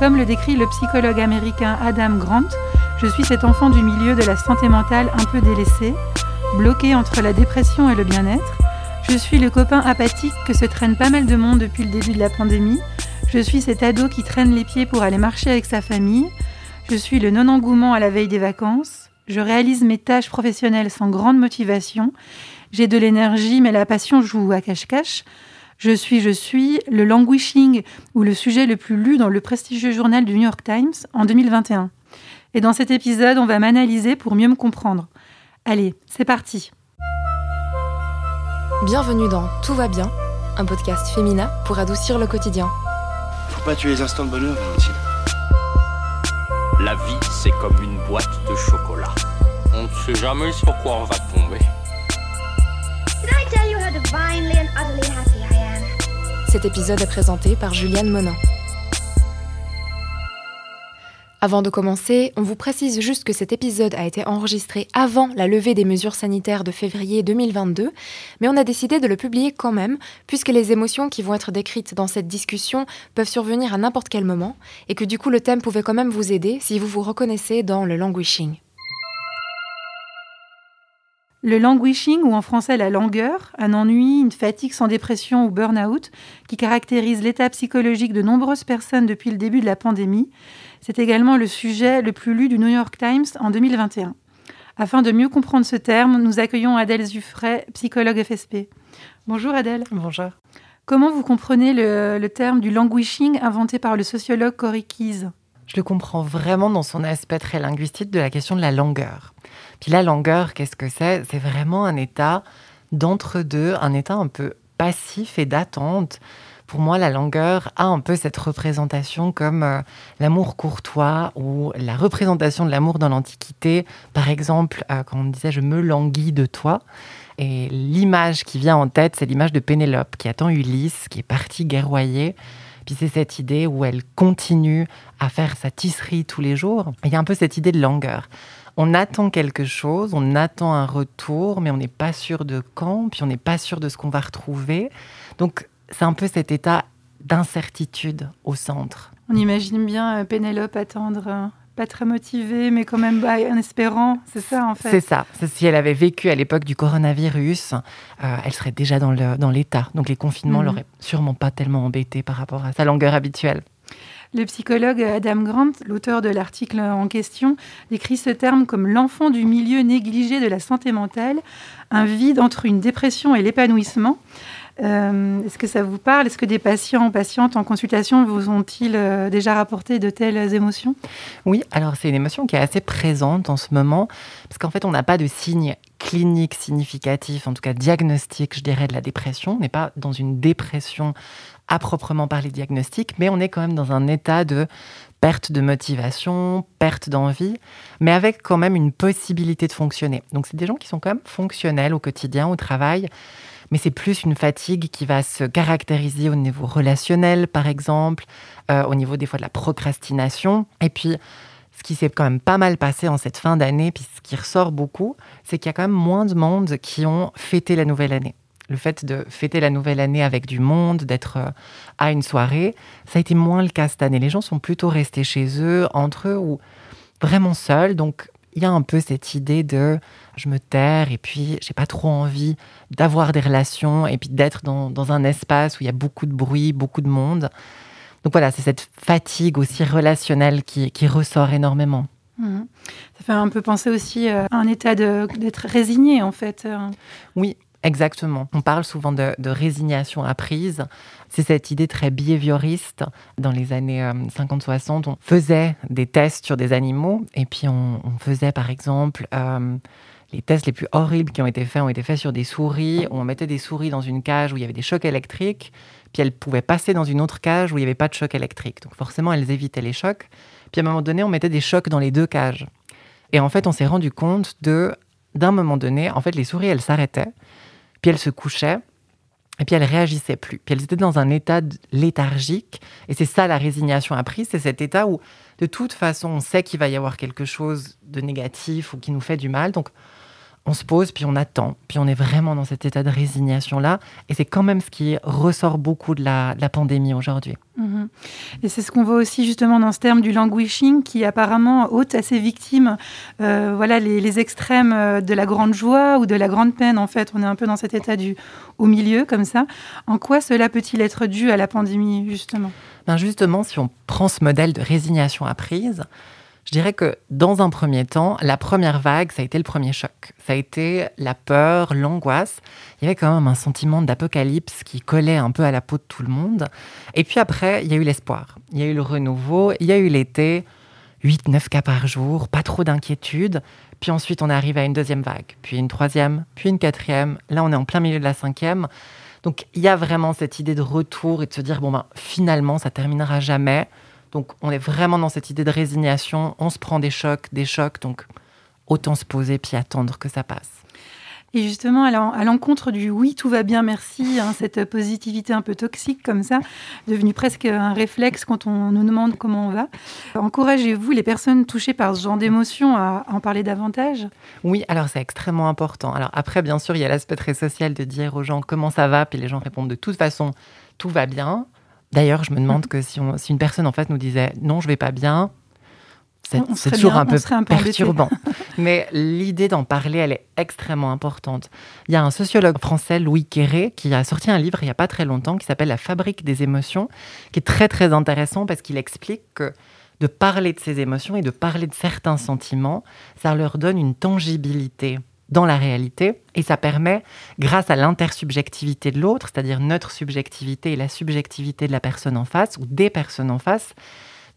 Comme le décrit le psychologue américain Adam Grant, je suis cet enfant du milieu de la santé mentale un peu délaissé, bloqué entre la dépression et le bien-être. Je suis le copain apathique que se traîne pas mal de monde depuis le début de la pandémie. Je suis cet ado qui traîne les pieds pour aller marcher avec sa famille. Je suis le non-engouement à la veille des vacances. Je réalise mes tâches professionnelles sans grande motivation. J'ai de l'énergie, mais la passion joue à cache-cache. Je suis, je suis le languishing ou le sujet le plus lu dans le prestigieux journal du New York Times en 2021. Et dans cet épisode, on va m'analyser pour mieux me comprendre. Allez, c'est parti. Bienvenue dans Tout va bien, un podcast féminin pour adoucir le quotidien. Faut pas tuer les instants de bonheur, Valentine. La vie, c'est comme une boîte de chocolat. On ne sait jamais sur quoi on va tomber. Did I tell you how divinely and utterly happy I am? Cet épisode est présenté par Juliane Monin. Avant de commencer, on vous précise juste que cet épisode a été enregistré avant la levée des mesures sanitaires de février 2022, mais on a décidé de le publier quand même, puisque les émotions qui vont être décrites dans cette discussion peuvent survenir à n'importe quel moment, et que du coup le thème pouvait quand même vous aider si vous vous reconnaissez dans le languishing. Le languishing, ou en français la langueur, un ennui, une fatigue sans dépression ou burn-out, qui caractérise l'état psychologique de nombreuses personnes depuis le début de la pandémie, c'est également le sujet le plus lu du New York Times en 2021. Afin de mieux comprendre ce terme, nous accueillons Adèle Zuffray, psychologue FSP. Bonjour Adèle. Bonjour. Comment vous comprenez le, le terme du languishing inventé par le sociologue Corey Keyes Je le comprends vraiment dans son aspect très linguistique de la question de la langueur. Puis la langueur, qu'est-ce que c'est? C'est vraiment un état d'entre-deux, un état un peu passif et d'attente pour moi, la langueur a un peu cette représentation comme euh, l'amour courtois ou la représentation de l'amour dans l'Antiquité. Par exemple, euh, quand on disait je me languis de toi. Et l'image qui vient en tête, c'est l'image de Pénélope qui attend Ulysse, qui est parti guerroyer. C'est cette idée où elle continue à faire sa tisserie tous les jours. Il y a un peu cette idée de langueur. On attend quelque chose, on attend un retour, mais on n'est pas sûr de quand, puis on n'est pas sûr de ce qu'on va retrouver. Donc c'est un peu cet état d'incertitude au centre. On imagine bien euh, Pénélope attendre, euh, pas très motivée, mais quand même bah, en espérant, c'est ça en fait. C'est ça. Si elle avait vécu à l'époque du coronavirus, euh, elle serait déjà dans l'état. Dans Donc les confinements Mhm. l'auraient sûrement pas tellement embêtée par rapport à sa longueur habituelle. Le psychologue Adam Grant, l'auteur de l'article en question, décrit ce terme comme l'enfant du milieu négligé de la santé mentale, un vide entre une dépression et l'épanouissement. Euh, Est-ce que ça vous parle? Est-ce que des patients, patientes en consultation vous ont-ils euh, déjà rapporté de telles émotions? Oui, alors c'est une émotion qui est assez présente en ce moment, parce qu'en fait, on n'a pas de signe clinique significatif, en tout cas diagnostic, je dirais, de la dépression. On n'est pas dans une dépression à proprement parler diagnostic, mais on est quand même dans un état de perte de motivation, perte d'envie, mais avec quand même une possibilité de fonctionner. Donc c'est des gens qui sont quand même fonctionnels au quotidien, au travail, mais c'est plus une fatigue qui va se caractériser au niveau relationnel, par exemple, euh, au niveau des fois de la procrastination. Et puis, ce qui s'est quand même pas mal passé en cette fin d'année, puis ce qui ressort beaucoup, c'est qu'il y a quand même moins de monde qui ont fêté la nouvelle année. Le fait de fêter la nouvelle année avec du monde, d'être euh, à une soirée, ça a été moins le cas cette année. Les gens sont plutôt restés chez eux, entre eux, ou vraiment seuls. Donc, il y a un peu cette idée de je me terre et puis j'ai pas trop envie d'avoir des relations et puis d'être dans, dans, un espace où il y a beaucoup de bruit, beaucoup de monde. Donc voilà, c'est cette fatigue aussi relationnelle qui, qui ressort énormément. Mmh. Ça fait un peu penser aussi à un état d'être résigné en fait. Oui, Exactement. On parle souvent de, résignation apprise. C'est cette idée très behavioriste. Dans les années euh, 50-60, on faisait des tests sur des animaux et puis on, on faisait par exemple euh, les tests les plus horribles qui ont été faits ont été faits sur des souris. On mettait des souris dans une cage où il y avait des chocs électriques, puis elles pouvaient passer dans une autre cage où il n'y avait pas de choc électrique. Donc forcément, elles évitaient les chocs. Puis à un moment donné, on mettait des chocs dans les deux cages. Et en fait, on s'est rendu compte de, d'un moment donné, en fait, les souris, elles s'arrêtaient puis elles se couchaient, et puis elles réagissaient plus. Puis elles étaient dans un état léthargique, et c'est ça la résignation apprise, c'est cet état où de toute façon on sait qu'il va y avoir quelque chose de négatif ou qui nous fait du mal, donc on se pose, puis on attend, puis on est vraiment dans cet état de résignation-là. Et c'est quand même ce qui ressort beaucoup de la, pandémie aujourd'hui. Mhm. Et c'est ce qu'on voit aussi justement dans ce terme du languishing qui apparemment ôte à ses victimes euh, voilà, les, extrêmes euh, de la grande joie ou de la grande peine. En fait, on est un peu dans cet état du au milieu comme ça. En quoi cela peut-il être dû à la pandémie justement? Ben Justement, si on prend ce modèle de résignation apprise, je dirais que dans un premier temps, la première vague, ça a été le premier choc. Ça a été la peur, l'angoisse. Il y avait quand même un sentiment d'apocalypse qui collait un peu à la peau de tout le monde. Et puis après, il y a eu l'espoir. Il y a eu le renouveau. Il y a eu l'été. 8-9 cas par jour, pas trop d'inquiétude. Puis ensuite, on arrive à une deuxième vague, puis une troisième, puis une quatrième. Là, on est en plein milieu de la cinquième. Donc, il y a vraiment cette idée de retour et de se dire, bon, ben, finalement, ça terminera jamais. Donc on est vraiment dans cette idée de résignation, on se prend des chocs, des chocs, donc autant se poser puis attendre que ça passe. Et justement, à l'encontre du oui, tout va bien, merci, hein, cette positivité un peu toxique comme ça, devenue presque un réflexe quand on nous demande comment on va, encouragez-vous les personnes touchées par ce genre d'émotion à en parler davantage? Oui, alors c'est extrêmement important. Alors après, bien sûr, il y a l'aspect très social de dire aux gens comment ça va, puis les gens répondent de toute façon, tout va bien. D'ailleurs, je me demande que si, une personne en fait nous disait non, je vais pas bien, c'est toujours un peu perturbant. Mais l'idée d'en parler, elle est extrêmement importante. Il y a un sociologue français, Louis Quéré, qui a sorti un livre il n'y a pas très longtemps qui s'appelle La fabrique des émotions, qui est très très intéressant parce qu'il explique que de parler de ses émotions et de parler de certains sentiments, ça leur donne une tangibilité dans la réalité. Et ça permet, grâce à l'intersubjectivité de l'autre, c'est-à-dire notre subjectivité et la subjectivité de la personne en face ou des personnes en face,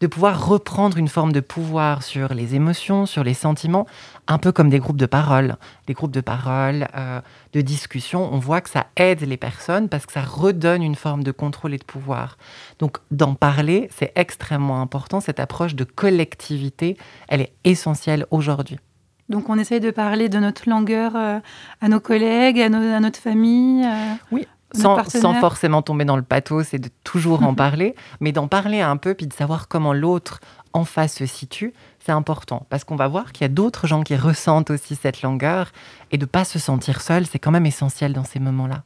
de pouvoir reprendre une forme de pouvoir sur les émotions, sur les sentiments, un peu comme des groupes de parole. Des groupes de parole, euh, de discussion, on voit que ça aide les personnes parce que ça redonne une forme de contrôle et de pouvoir. Donc d'en parler, c'est extrêmement important. Cette approche de collectivité, elle est essentielle aujourd'hui. Donc on essaye de parler de notre langueur euh, à nos collègues, à, notre famille. Euh, oui. Sans, forcément tomber dans le pathos et de toujours en parler, mais d'en parler un peu, puis de savoir comment l'autre en face se situe, c'est important. Parce qu'on va voir qu'il y a d'autres gens qui ressentent aussi cette langueur, et de ne pas se sentir seul, c'est quand même essentiel dans ces moments-là.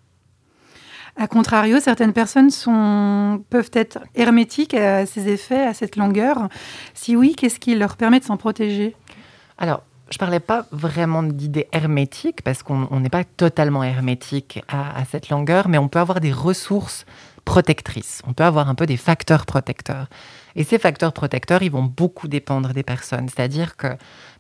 A contrario, certaines personnes sont, peuvent être hermétiques à ces effets, à cette langueur. Si oui, qu'est-ce qui leur permet de s'en protéger? Alors, je parlais pas vraiment d'idée hermétique, parce qu'on n'est pas totalement hermétique à, cette longueur, mais on peut avoir des ressources protectrices. On peut avoir un peu des facteurs protecteurs. Et ces facteurs protecteurs, ils vont beaucoup dépendre des personnes. C'est-à-dire que,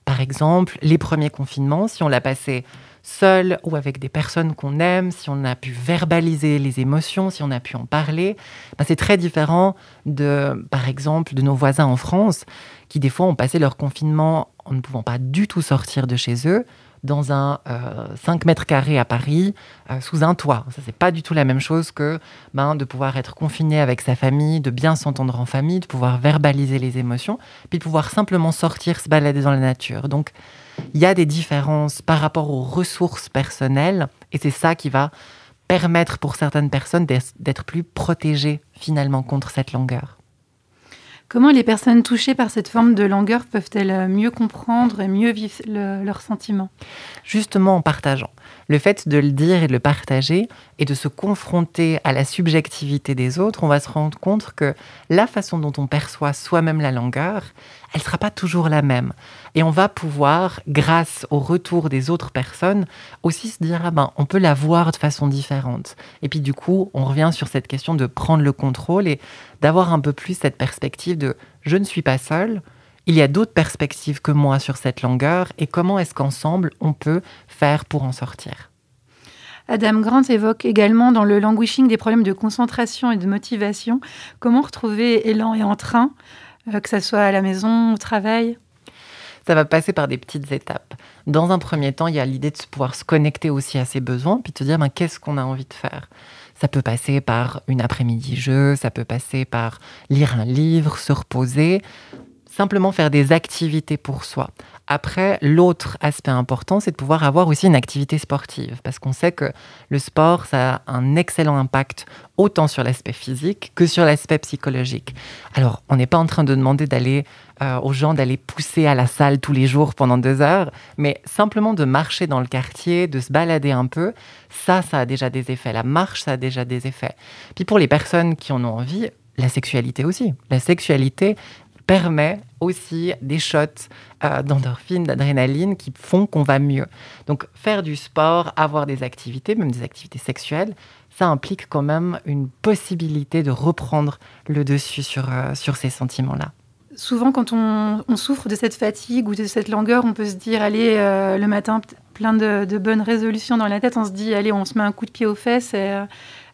par exemple, les premiers confinements, si on l'a passé seul ou avec des personnes qu'on aime, si on a pu verbaliser les émotions, si on a pu en parler, ben c'est très différent de, par exemple, de nos voisins en France qui des fois ont passé leur confinement en ne pouvant pas du tout sortir de chez eux dans un 5 euh, mètres carrés à Paris, euh, sous un toit. Ça, c'est pas du tout la même chose que ben, de pouvoir être confiné avec sa famille, de bien s'entendre en famille, de pouvoir verbaliser les émotions, puis de pouvoir simplement sortir, se balader dans la nature. Donc, il y a des différences par rapport aux ressources personnelles, et c'est ça qui va permettre pour certaines personnes d'être plus protégées finalement contre cette longueur. Comment les personnes touchées par cette forme de langueur peuvent-elles mieux comprendre et mieux vivre leurs sentiments? Justement en partageant. Le fait de le dire et de le partager et de se confronter à la subjectivité des autres, on va se rendre compte que la façon dont on perçoit soi-même la langueur, elle ne sera pas toujours la même. Et on va pouvoir, grâce au retour des autres personnes, aussi se dire, ah ben, on peut la voir de façon différente. Et puis du coup, on revient sur cette question de prendre le contrôle et d'avoir un peu plus cette perspective de je ne suis pas seul, il y a d'autres perspectives que moi sur cette longueur et comment est-ce qu'ensemble on peut faire pour en sortir. Adam Grant évoque également dans le languishing des problèmes de concentration et de motivation. Comment retrouver élan et entrain euh, que ce soit à la maison, au travail ça va passer par des petites étapes. Dans un premier temps, il y a l'idée de pouvoir se connecter aussi à ses besoins, puis de se dire ben, qu'est-ce qu'on a envie de faire? Ça peut passer par une après-midi jeu, ça peut passer par lire un livre, se reposer, simplement faire des activités pour soi. Après, l'autre aspect important, c'est de pouvoir avoir aussi une activité sportive, parce qu'on sait que le sport, ça a un excellent impact autant sur l'aspect physique que sur l'aspect psychologique. Alors, on n'est pas en train de demander d'aller euh, aux gens d'aller pousser à la salle tous les jours pendant deux heures, mais simplement de marcher dans le quartier, de se balader un peu, ça, ça a déjà des effets. La marche, ça a déjà des effets. Puis pour les personnes qui en ont envie, la sexualité aussi. La sexualité, permet aussi des shots euh, d'endorphine, d'adrénaline qui font qu'on va mieux. Donc faire du sport, avoir des activités, même des activités sexuelles, ça implique quand même une possibilité de reprendre le dessus sur, euh, sur ces sentiments-là. Souvent, quand on, souffre de cette fatigue ou de cette langueur, on peut se dire, allez, euh, le matin, plein de, bonnes résolutions dans la tête, on se dit, allez, on se met un coup de pied aux fesses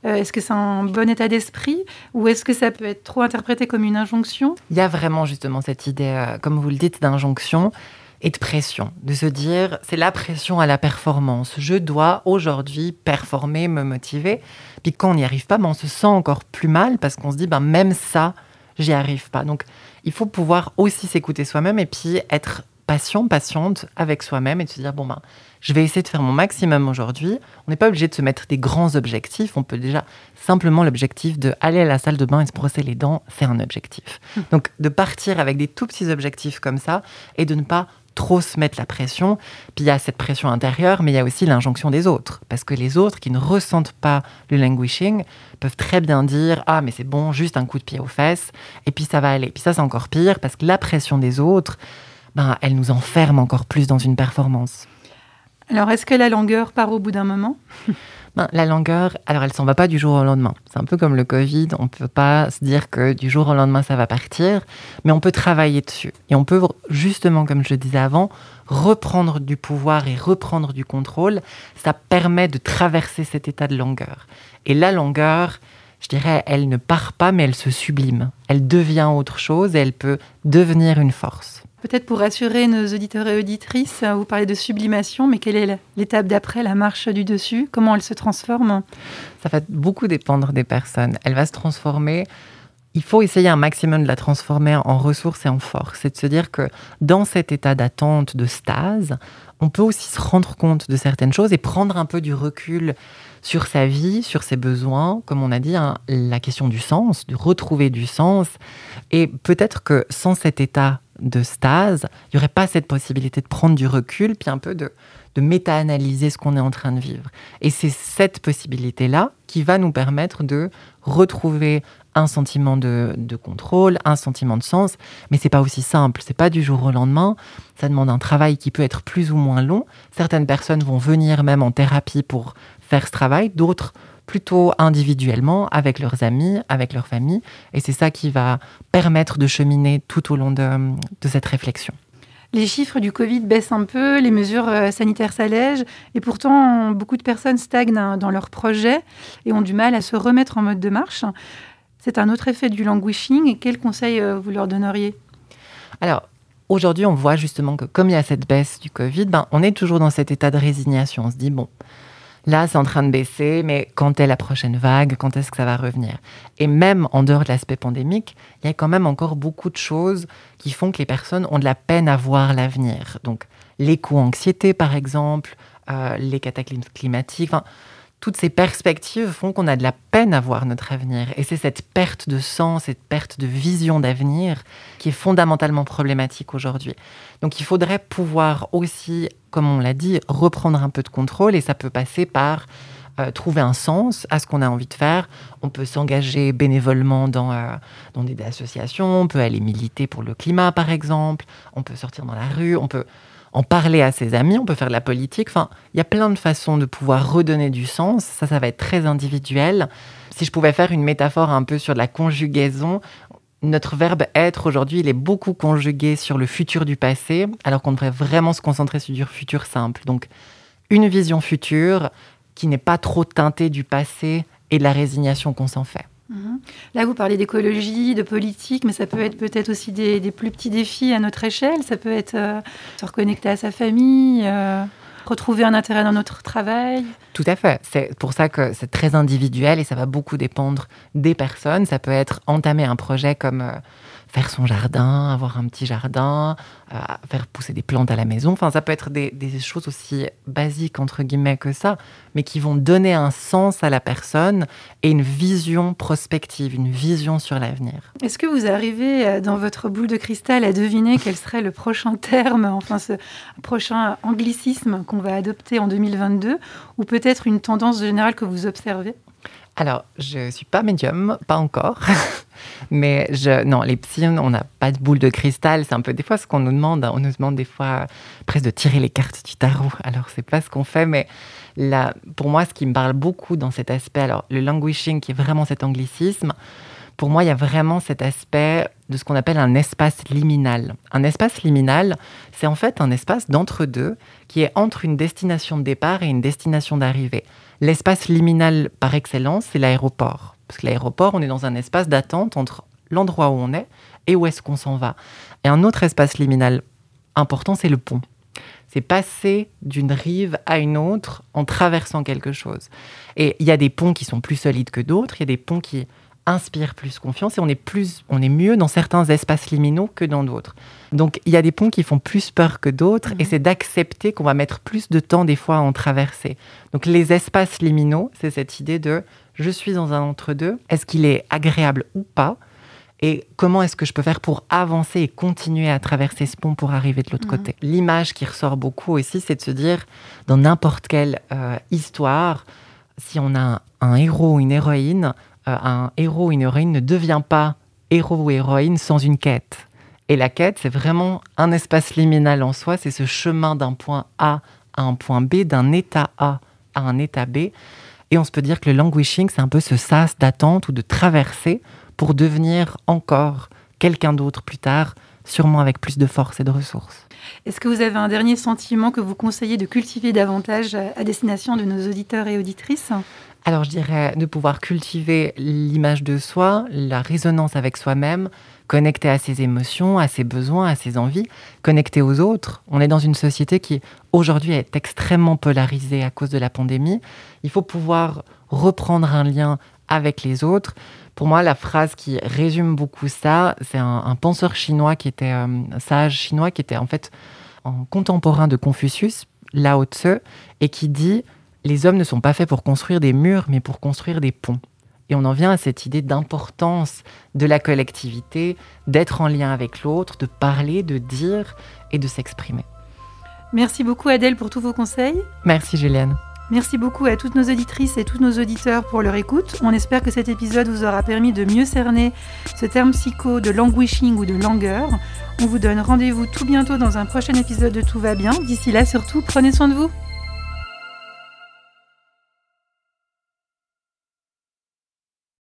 euh, est-ce que c'est un bon état d'esprit ou est-ce que ça peut être trop interprété comme une injonction? Il y a vraiment justement cette idée, euh, comme vous le dites, d'injonction et de pression, de se dire c'est la pression à la performance. Je dois aujourd'hui performer, me motiver. Puis quand on n'y arrive pas, ben, on se sent encore plus mal parce qu'on se dit ben, même ça, j'y arrive pas. Donc il faut pouvoir aussi s'écouter soi-même et puis être patient, patiente avec soi-même et de se dire bon ben je vais essayer de faire mon maximum aujourd'hui. On n'est pas obligé de se mettre des grands objectifs. On peut déjà simplement l'objectif de aller à la salle de bain et se brosser les dents, c'est un objectif. Hum. Donc de partir avec des tout petits objectifs comme ça et de ne pas trop se mettre la pression. Puis il y a cette pression intérieure, mais il y a aussi l'injonction des autres. Parce que les autres qui ne ressentent pas le languishing peuvent très bien dire Ah, mais c'est bon, juste un coup de pied aux fesses, et puis ça va aller. Puis ça, c'est encore pire, parce que la pression des autres, ben, elle nous enferme encore plus dans une performance. Alors, est-ce que la langueur part au bout d'un moment? Ben, La langueur, alors elle s'en va pas du jour au lendemain. C'est un peu comme le Covid, on ne peut pas se dire que du jour au lendemain ça va partir, mais on peut travailler dessus. Et on peut justement, comme je disais avant, reprendre du pouvoir et reprendre du contrôle. Ça permet de traverser cet état de langueur. Et la langueur, je dirais, elle ne part pas, mais elle se sublime. Elle devient autre chose et elle peut devenir une force. Peut-être pour rassurer nos auditeurs et auditrices, euh, vous parlez de sublimation, mais quelle est l'étape d'après, la marche du dessus? Comment elle se transforme? Ça va beaucoup dépendre des personnes. Elle va se transformer. Il faut essayer un maximum de la transformer en ressources et en force. C'est de se dire que dans cet état d'attente, de stase, on peut aussi se rendre compte de certaines choses et prendre un peu du recul sur sa vie, sur ses besoins, comme on a dit, hein, la question du sens, de retrouver du sens. Et peut-être que sans cet état de stase, il n'y aurait pas cette possibilité de prendre du recul, puis un peu de, de méta-analyser ce qu'on est en train de vivre. Et c'est cette possibilité-là qui va nous permettre de retrouver un sentiment de, contrôle, un sentiment de sens, mais c'est pas aussi simple, c'est pas du jour au lendemain, ça demande un travail qui peut être plus ou moins long. Certaines personnes vont venir même en thérapie pour faire ce travail, d'autres plutôt individuellement, avec leurs amis, avec leur famille. Et c'est ça qui va permettre de cheminer tout au long de, cette réflexion. Les chiffres du Covid baissent un peu, les mesures euh, sanitaires s'allègent, et pourtant beaucoup de personnes stagnent dans leurs projets et ont du mal à se remettre en mode de marche. C'est un autre effet du languishing. Quels conseils euh, vous leur donneriez? Alors, aujourd'hui, on voit justement que comme il y a cette baisse du Covid, ben, on est toujours dans cet état de résignation. On se dit, bon, Là, c'est en train de baisser, mais quand est la prochaine vague? Quand est-ce que ça va revenir? Et même en dehors de l'aspect pandémique, il y a quand même encore beaucoup de choses qui font que les personnes ont de la peine à voir l'avenir. Donc, l'éco-anxiété, par exemple, euh, les cataclysmes climatiques toutes ces perspectives font qu'on a de la peine à voir notre avenir. Et c'est cette perte de sens, cette perte de vision d'avenir qui est fondamentalement problématique aujourd'hui. Donc il faudrait pouvoir aussi, comme on l'a dit, reprendre un peu de contrôle et ça peut passer par euh, trouver un sens à ce qu'on a envie de faire. On peut s'engager bénévolement dans, euh, dans des associations, on peut aller militer pour le climat par exemple, on peut sortir dans la rue, on peut en parler à ses amis, on peut faire de la politique. Enfin, il y a plein de façons de pouvoir redonner du sens. Ça, ça va être très individuel. Si je pouvais faire une métaphore un peu sur la conjugaison, notre verbe être aujourd'hui, il est beaucoup conjugué sur le futur du passé, alors qu'on devrait vraiment se concentrer sur du futur simple. Donc, une vision future qui n'est pas trop teintée du passé et de la résignation qu'on s'en fait. Là, vous parlez d'écologie, de politique, mais ça peut être peut-être aussi des, plus petits défis à notre échelle. Ça peut être euh, se reconnecter à sa famille, euh, retrouver un intérêt dans notre travail. Tout à fait. C'est pour ça que c'est très individuel et ça va beaucoup dépendre des personnes. Ça peut être entamer un projet comme euh, faire son jardin, avoir un petit jardin, euh, faire pousser des plantes à la maison. Enfin, ça peut être des, des, choses aussi basiques, entre guillemets, que ça, mais qui vont donner un sens à la personne et une vision prospective, une vision sur l'avenir. Est-ce que vous arrivez, euh, dans votre boule de cristal, à deviner quel serait le prochain terme, enfin ce prochain anglicisme qu'on va adopter en 2022, ou peut-être une tendance générale que vous observez? Alors, je suis pas médium, pas encore. Mais je, non, les psys, on n'a pas de boule de cristal. C'est un peu des fois ce qu'on nous demande. On nous demande des fois presque de tirer les cartes du tarot. Alors, c'est pas ce qu'on fait. Mais là, pour moi, ce qui me parle beaucoup dans cet aspect, alors le languishing, qui est vraiment cet anglicisme, pour moi, il y a vraiment cet aspect de ce qu'on appelle un espace liminal. Un espace liminal, c'est en fait un espace d'entre-deux qui est entre une destination de départ et une destination d'arrivée. L'espace liminal par excellence, c'est l'aéroport. Parce que l'aéroport, on est dans un espace d'attente entre l'endroit où on est et où est-ce qu'on s'en va. Et un autre espace liminal important, c'est le pont. C'est passer d'une rive à une autre en traversant quelque chose. Et il y a des ponts qui sont plus solides que d'autres, il y a des ponts qui inspire plus confiance et on est plus, on est mieux dans certains espaces liminaux que dans d'autres. Donc il y a des ponts qui font plus peur que d'autres et mhm. c'est d'accepter qu'on va mettre plus de temps des fois à en traverser. Donc les espaces liminaux, c'est cette idée de je suis dans un entre-deux, est-ce qu'il est agréable ou pas? Et comment est-ce que je peux faire pour avancer et continuer à traverser ce pont pour arriver de l'autre mhm. côté? L'image qui ressort beaucoup aussi, c'est de se dire, dans n'importe quelle euh, histoire, si on a un héros ou une héroïne, un héros ou une héroïne ne devient pas héros ou héroïne sans une quête. Et la quête, c'est vraiment un espace liminal en soi, c'est ce chemin d'un point A à un point B, d'un état A à un état B. Et on se peut dire que le languishing, c'est un peu ce sas d'attente ou de traversée pour devenir encore quelqu'un d'autre plus tard, sûrement avec plus de force et de ressources. Est-ce que vous avez un dernier sentiment que vous conseillez de cultiver davantage à destination de nos auditeurs et auditrices? Alors je dirais de pouvoir cultiver l'image de soi, la résonance avec soi-même, connecter à ses émotions, à ses besoins, à ses envies, connecter aux autres. On est dans une société qui aujourd'hui est extrêmement polarisée à cause de la pandémie. Il faut pouvoir reprendre un lien avec les autres. Pour moi, la phrase qui résume beaucoup ça, c'est un, penseur chinois qui était un euh, sage chinois qui était en fait en contemporain de Confucius, Lao Tse, et qui dit les hommes ne sont pas faits pour construire des murs, mais pour construire des ponts. Et on en vient à cette idée d'importance de la collectivité, d'être en lien avec l'autre, de parler, de dire et de s'exprimer. Merci beaucoup Adèle pour tous vos conseils. Merci Juliane. Merci beaucoup à toutes nos auditrices et tous nos auditeurs pour leur écoute. On espère que cet épisode vous aura permis de mieux cerner ce terme psycho de languishing ou de langueur. On vous donne rendez-vous tout bientôt dans un prochain épisode de Tout va bien. D'ici là, surtout, prenez soin de vous.